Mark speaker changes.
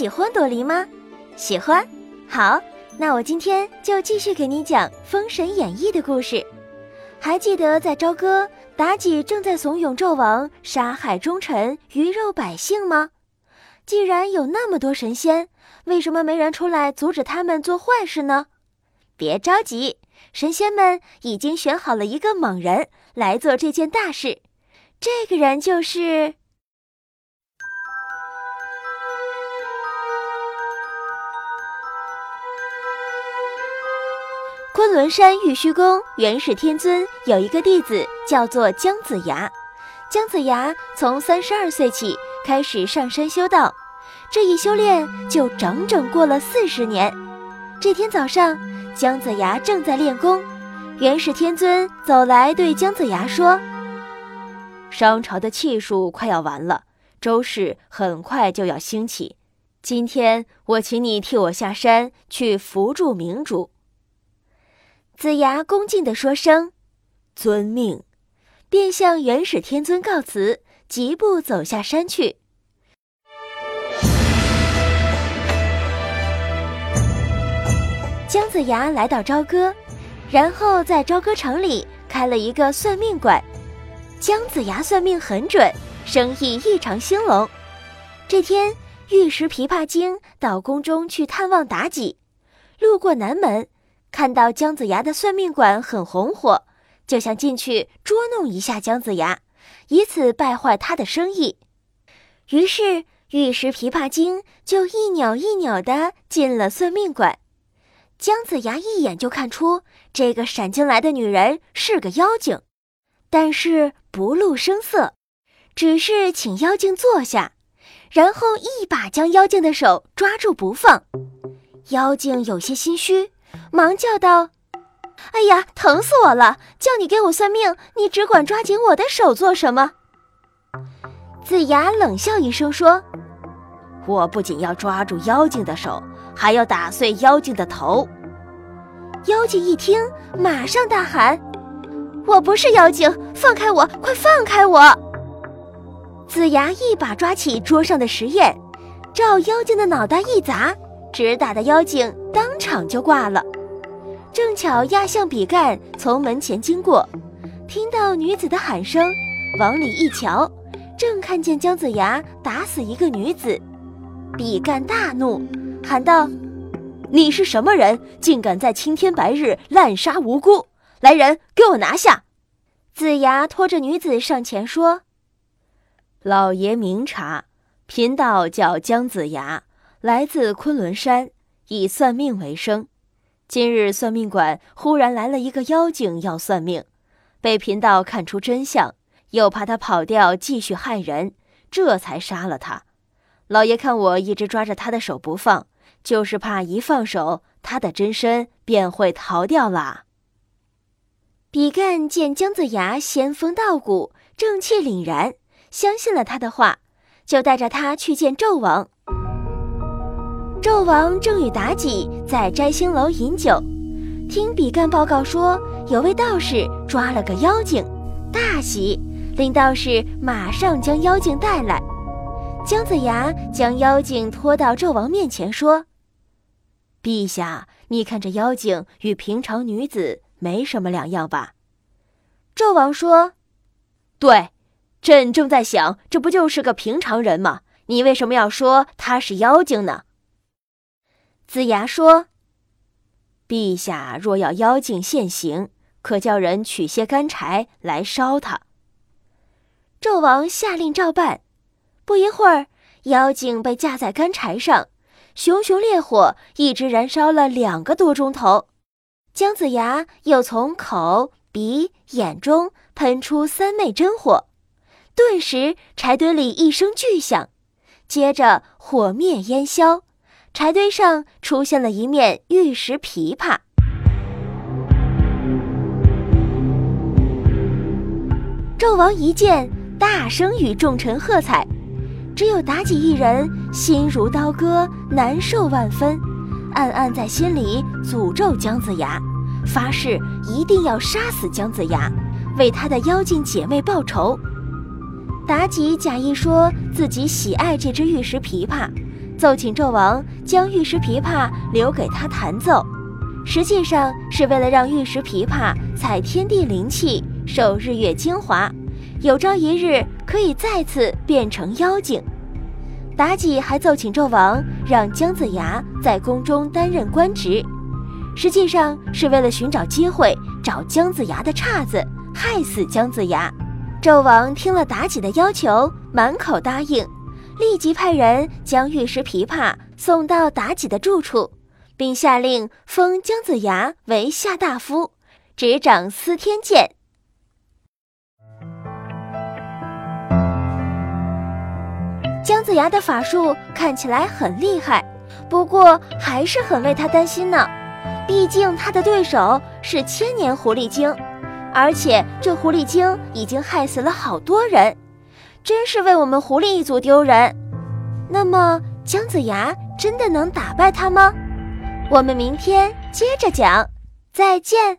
Speaker 1: 喜欢朵梨吗？喜欢。好，那我今天就继续给你讲《封神演义》的故事。还记得在朝歌，妲己正在怂恿纣王杀害忠臣、鱼肉百姓吗？既然有那么多神仙，为什么没人出来阻止他们做坏事呢？别着急，神仙们已经选好了一个猛人来做这件大事。这个人就是昆仑山玉虚宫元始天尊有一个弟子叫做姜子牙。姜子牙从三十二岁起开始上山修道，这一修炼就整整过了四十年。这天早上，姜子牙正在练功，元始天尊走来对姜子牙说。
Speaker 2: 商朝的气数快要完了，周氏很快就要兴起。今天我请你替我下山去扶助明主。
Speaker 1: 子牙恭敬地说声“遵命”，便向元始天尊告辞，疾步走下山去。姜子牙来到朝歌，然后在朝歌城里开了一个算命馆。姜子牙算命很准，生意异常兴隆。这天，玉石琵琶精到宫中去探望妲己，路过南门，看到姜子牙的算命馆很红火，就想进去捉弄一下姜子牙，以此败坏他的生意。于是，玉石琵琶精就一扭一扭地进了算命馆。姜子牙一眼就看出这个闪进来的女人是个妖精。但是不露声色，只是请妖精坐下，然后一把将妖精的手抓住不放。妖精有些心虚，忙叫道：“哎呀，疼死我了！叫你给我算命，你只管抓紧我的手做什么？”子牙冷笑一声说：“
Speaker 2: 我不仅要抓住妖精的手，还要打碎妖精的头。”
Speaker 1: 妖精一听，马上大喊。我不是妖精，放开我！快放开我！子牙一把抓起桌上的石砚，照妖精的脑袋一砸，直打的妖精当场就挂了。正巧压象比干从门前经过，听到女子的喊声，往里一瞧，正看见姜子牙打死一个女子。比干大怒，喊道：“
Speaker 2: 你是什么人？竟敢在青天白日滥杀无辜！”来人，给我拿下！
Speaker 1: 子牙拖着女子上前说：“
Speaker 2: 老爷明察，贫道叫姜子牙，来自昆仑山，以算命为生。今日算命馆忽然来了一个妖精要算命，被贫道看出真相，又怕他跑掉继续害人，这才杀了他。老爷看我一直抓着他的手不放，就是怕一放手，他的真身便会逃掉啦。”
Speaker 1: 比干见姜子牙仙风道骨、正气凛然，相信了他的话，就带着他去见纣王。纣王正与妲己在摘星楼饮酒，听比干报告说有位道士抓了个妖精，大喜，令道士马上将妖精带来。姜子牙将妖精拖到纣王面前说：“
Speaker 2: 陛下，你看这妖精与平常女子。”没什么两样吧？
Speaker 1: 纣王说：“
Speaker 2: 对，朕正在想，这不就是个平常人吗？你为什么要说她是妖精呢？”
Speaker 1: 子牙说：“
Speaker 2: 陛下若要妖精现形，可叫人取些干柴来烧他。”
Speaker 1: 纣王下令照办。不一会儿，妖精被架在干柴上，熊熊烈火一直燃烧了两个多钟头。姜子牙又从口、鼻、眼中喷出三昧真火，顿时柴堆里一声巨响，接着火灭烟消，柴堆上出现了一面玉石琵琶。纣王一见，大声与众臣喝彩，只有妲己一人心如刀割，难受万分。暗暗在心里诅咒姜子牙，发誓一定要杀死姜子牙，为他的妖精姐妹报仇。妲己假意说自己喜爱这只玉石琵琶，奏请纣王将玉石琵琶留给他弹奏，实际上是为了让玉石琵琶采天地灵气，受日月精华，有朝一日可以再次变成妖精。妲己还奏请纣王让姜子牙在宫中担任官职，实际上是为了寻找机会找姜子牙的岔子，害死姜子牙。纣王听了妲己的要求，满口答应，立即派人将玉石琵琶送到妲己的住处，并下令封姜子牙为下大夫，执掌司天监。姜子牙的法术看起来很厉害，不过还是很为他担心呢。毕竟他的对手是千年狐狸精，而且这狐狸精已经害死了好多人，真是为我们狐狸一族丢人。那么姜子牙真的能打败他吗？我们明天接着讲，再见。